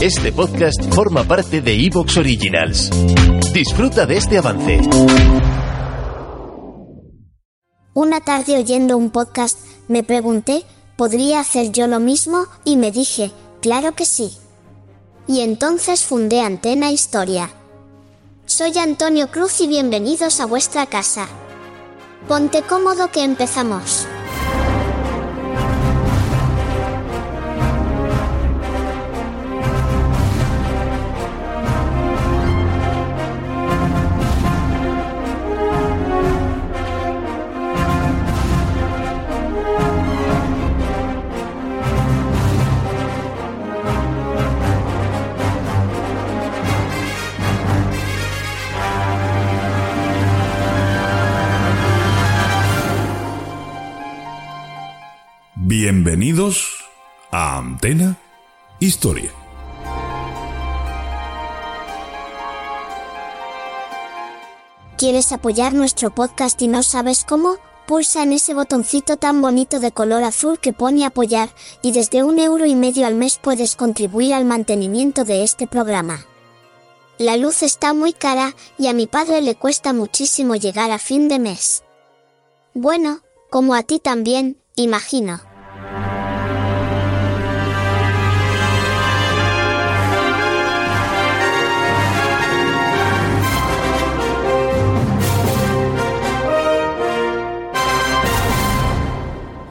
Este podcast forma parte de Evox Originals. Disfruta de este avance. Una tarde oyendo un podcast, me pregunté, ¿podría hacer yo lo mismo? Y me dije, claro que sí. Y entonces fundé Antena Historia. Soy Antonio Cruz y bienvenidos a vuestra casa. Ponte cómodo que empezamos. Bienvenidos a Antena Historia. ¿Quieres apoyar nuestro podcast y no sabes cómo? Pulsa en ese botoncito tan bonito de color azul que pone apoyar, y desde un euro y medio al mes puedes contribuir al mantenimiento de este programa. La luz está muy cara, y a mi padre le cuesta muchísimo llegar a fin de mes. Bueno, como a ti también, imagino.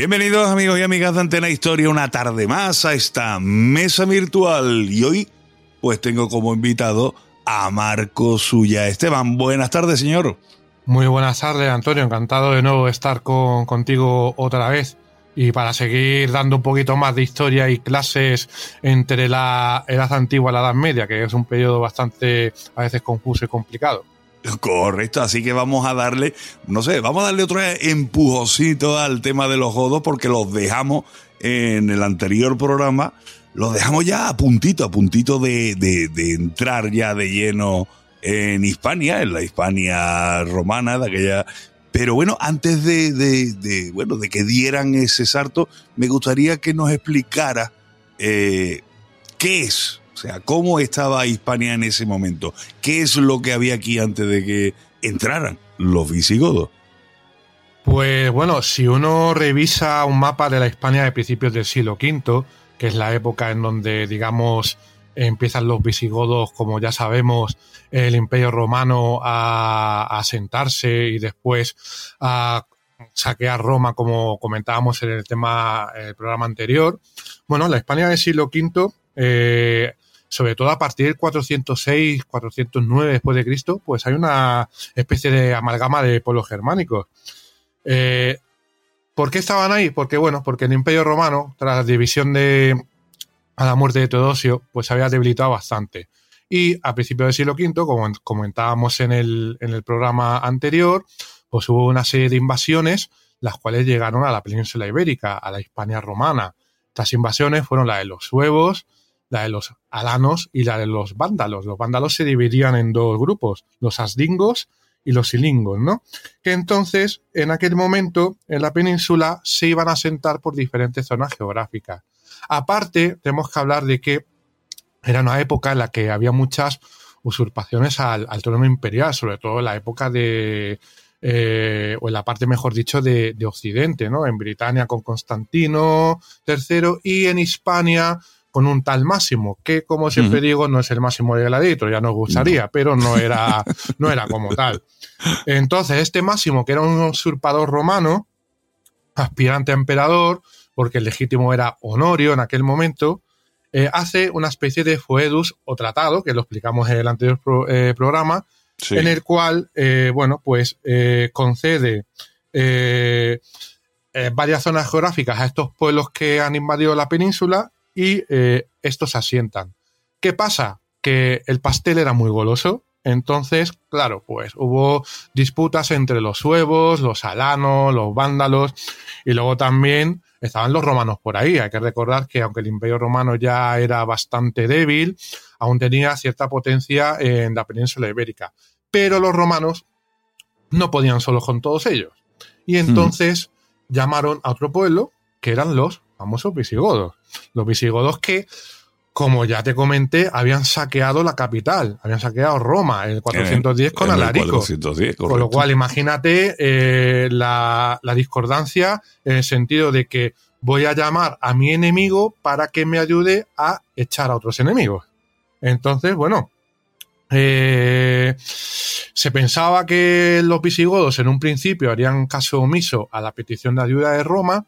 Bienvenidos amigos y amigas de Antena Historia una tarde más a esta mesa virtual y hoy pues tengo como invitado a Marco Suya Esteban. Buenas tardes señor. Muy buenas tardes Antonio, encantado de nuevo estar con, contigo otra vez y para seguir dando un poquito más de historia y clases entre la edad antigua y la edad media, que es un periodo bastante a veces confuso y complicado. Correcto, así que vamos a darle, no sé, vamos a darle otro empujocito al tema de los godos porque los dejamos en el anterior programa, los dejamos ya a puntito, a puntito de, de, entrar ya de lleno en Hispania, en la Hispania romana de aquella... Pero bueno, antes de, de, bueno, de que dieran ese salto, me gustaría que nos explicara eh, qué es sea, ¿cómo estaba Hispania en ese momento? ¿Qué es lo que había aquí antes de que entraran los visigodos? Pues bueno, si uno revisa un mapa de la Hispania de principios del siglo V, que es la época en donde, digamos, empiezan los visigodos, como ya sabemos, el imperio romano a, asentarse y después a saquear Roma, como comentábamos en el tema, el programa anterior. Bueno, la Hispania del siglo V eh, sobre todo a partir del 406, 409 después de Cristo, pues hay una especie de amalgama de pueblos germánicos. Eh, ¿Por qué estaban ahí? Porque, bueno, porque el Imperio Romano, tras la división de a la muerte de Teodosio, pues había debilitado bastante. Y a principios del siglo V, como comentábamos en el, en el programa anterior, pues hubo una serie de invasiones, las cuales llegaron a la península ibérica, a la Hispania romana. Estas invasiones fueron la de los suevos, la de los alanos y la de los vándalos. Los vándalos se dividían en dos grupos, los asdingos y los silingos, ¿no? Que entonces, en aquel momento, en la península se iban a asentar por diferentes zonas geográficas. Aparte, tenemos que hablar de que era una época en la que había muchas usurpaciones al, trono imperial, sobre todo en la época de eh, o en la parte, mejor dicho, de, Occidente, ¿no? En Britania con Constantino III y en Hispania con un tal Máximo, que como siempre digo, no es el Máximo de Gladiator, ya nos gustaría, pero no era, no era como tal. Entonces, este Máximo, que era un usurpador romano, aspirante a emperador, porque el legítimo era Honorio en aquel momento, eh, hace una especie de foedus o tratado, que lo explicamos en el anterior eh, programa, en el cual, eh, bueno, pues concede varias zonas geográficas a estos pueblos que han invadido la península y estos asientan. ¿Qué pasa? Que el pastel era muy goloso, entonces, claro, pues hubo disputas entre los suevos, los alanos, los vándalos y luego también estaban los romanos por ahí. Hay que recordar que aunque el imperio romano ya era bastante débil, aún tenía cierta potencia en la península ibérica. Pero los romanos no podían solo con todos ellos. Y entonces llamaron a otro pueblo que eran los famosos visigodos. Los visigodos que como ya te comenté, habían saqueado la capital, habían saqueado Roma en el 410 con Alarico. con lo cual, imagínate eh, la, discordancia en el sentido de que voy a llamar a mi enemigo para que me ayude a echar a otros enemigos. Entonces, bueno, eh, se pensaba que los visigodos en un principio harían caso omiso a la petición de ayuda de Roma,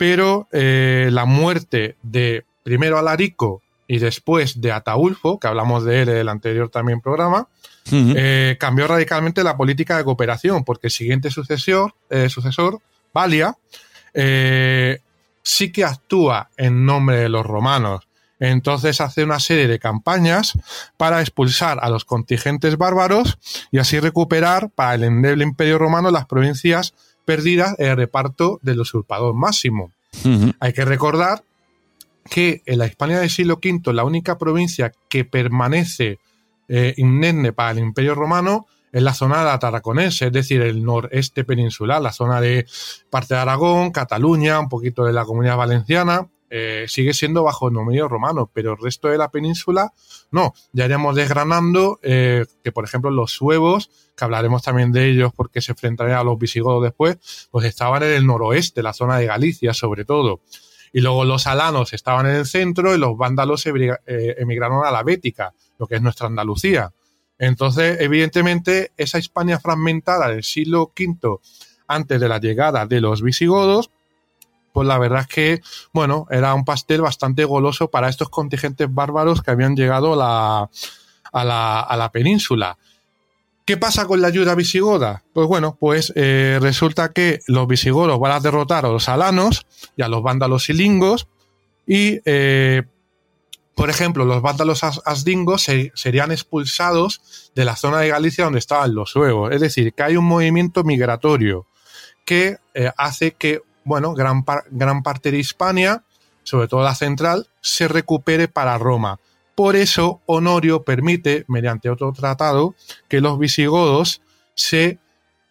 pero eh, la muerte de primero Alarico y después de Ataulfo, que hablamos de él en el anterior también programa, eh, cambió radicalmente la política de cooperación, porque el siguiente sucesor, eh, sucesor Valia, sí que actúa en nombre de los romanos. Entonces hace una serie de campañas para expulsar a los contingentes bárbaros y así recuperar para el endeble imperio romano las provincias perdidas en el reparto del usurpador máximo. Hay que recordar que en la Hispania del siglo V la única provincia que permanece eh, indemne para el Imperio Romano es la zona de la Tarraconense, es decir, el noreste peninsular, la zona de parte de Aragón, Cataluña, un poquito de la Comunidad Valenciana, eh, sigue siendo bajo el dominio romano, pero el resto de la península no. Ya iremos desgranando eh, que, por ejemplo, los suevos, que hablaremos también de ellos porque se enfrentarían a los visigodos después, pues estaban en el noroeste, la zona de Galicia sobre todo. Y luego los alanos estaban en el centro y los vándalos eh, emigraron a la Bética, lo que es nuestra Andalucía. Entonces, evidentemente, esa Hispania fragmentada del siglo V, antes de la llegada de los visigodos, pues la verdad es que, bueno, era un pastel bastante goloso para estos contingentes bárbaros que habían llegado a la, a la península. ¿Qué pasa con la ayuda visigoda? Pues bueno, pues eh, resulta que los visigodos van a derrotar a los alanos y a los vándalos silingos y, eh, por ejemplo, los vándalos asdingos serían expulsados de la zona de Galicia donde estaban los suevos. Es decir, que hay un movimiento migratorio que eh, hace que, bueno, gran, gran parte de Hispania, sobre todo la central, se recupere para Roma. Por eso Honorio permite, mediante otro tratado, que los visigodos se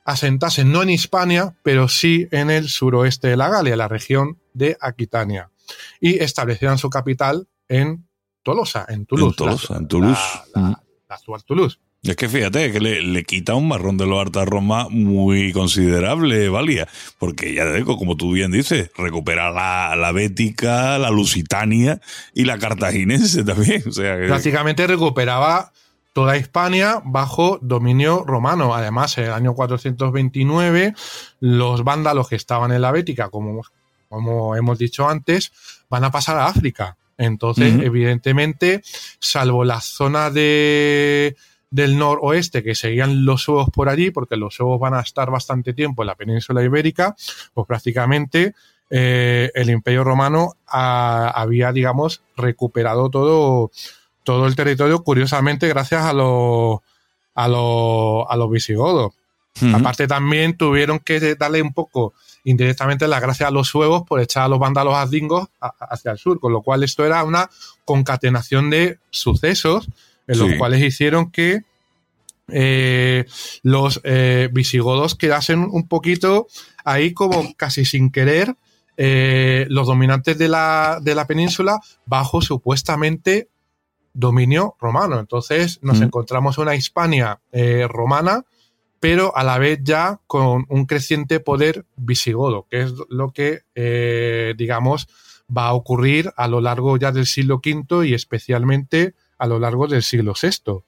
asentasen no en Hispania, pero sí en el suroeste de la Galia, la región de Aquitania, y establecieron su capital en Tolosa, en Toulouse. En Tolosa, en Toulouse. la actual Toulouse. Es que fíjate que le, quita un marrón de los Arta Roma muy considerable, Valia, porque ya te digo, como tú bien dices, recupera la, la bética, la lusitania y la cartaginense también. O sea, Prácticamente recuperaba toda Hispania bajo dominio romano. Además, en el año 429, los vándalos que estaban en la bética, como, como hemos dicho antes, van a pasar a África. Entonces, evidentemente, salvo la zona de del noroeste que seguían los suevos por allí, porque los suevos van a estar bastante tiempo en la península ibérica, pues prácticamente eh, el imperio romano había, digamos, recuperado todo, todo el territorio, curiosamente, gracias a los, a los, a los visigodos. Aparte también tuvieron que darle un poco indirectamente las gracias a los suevos por echar a los vándalos asdingos hacia el sur, con lo cual esto era una concatenación de sucesos en los cuales hicieron que eh, los eh, visigodos quedasen un poquito ahí como casi sin querer eh, los dominantes de la, de la, península bajo supuestamente dominio romano. Entonces nos encontramos una Hispania romana pero a la vez ya con un creciente poder visigodo, que es lo que, digamos, va a ocurrir a lo largo ya del siglo V y especialmente a lo largo del siglo VI.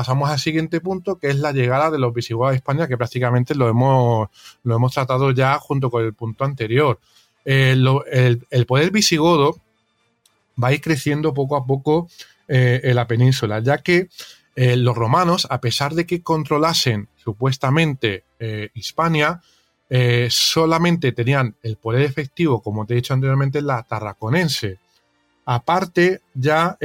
pasamos al siguiente punto, que es la llegada de los visigodos a España, que prácticamente lo hemos, lo hemos tratado ya junto con el punto anterior. Eh, el, poder visigodo va a ir creciendo poco a poco eh, en la península, ya que eh, los romanos, a pesar de que controlasen supuestamente Hispania, solamente tenían el poder efectivo, como te he dicho anteriormente, en la tarraconense. Aparte, ya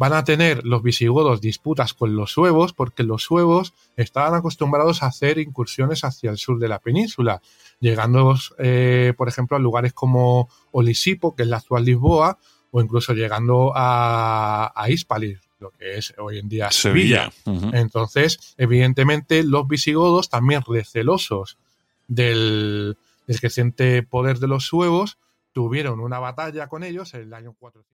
van a tener los visigodos disputas con los suevos, porque los suevos estaban acostumbrados a hacer incursiones hacia el sur de la península, llegando, eh, por ejemplo, a lugares como Olisipo, que es la actual Lisboa, o incluso llegando a, a Hispalis, lo que es hoy en día Sevilla. Entonces, evidentemente, los visigodos, también recelosos del, del creciente poder de los suevos, tuvieron una batalla con ellos en el año 400.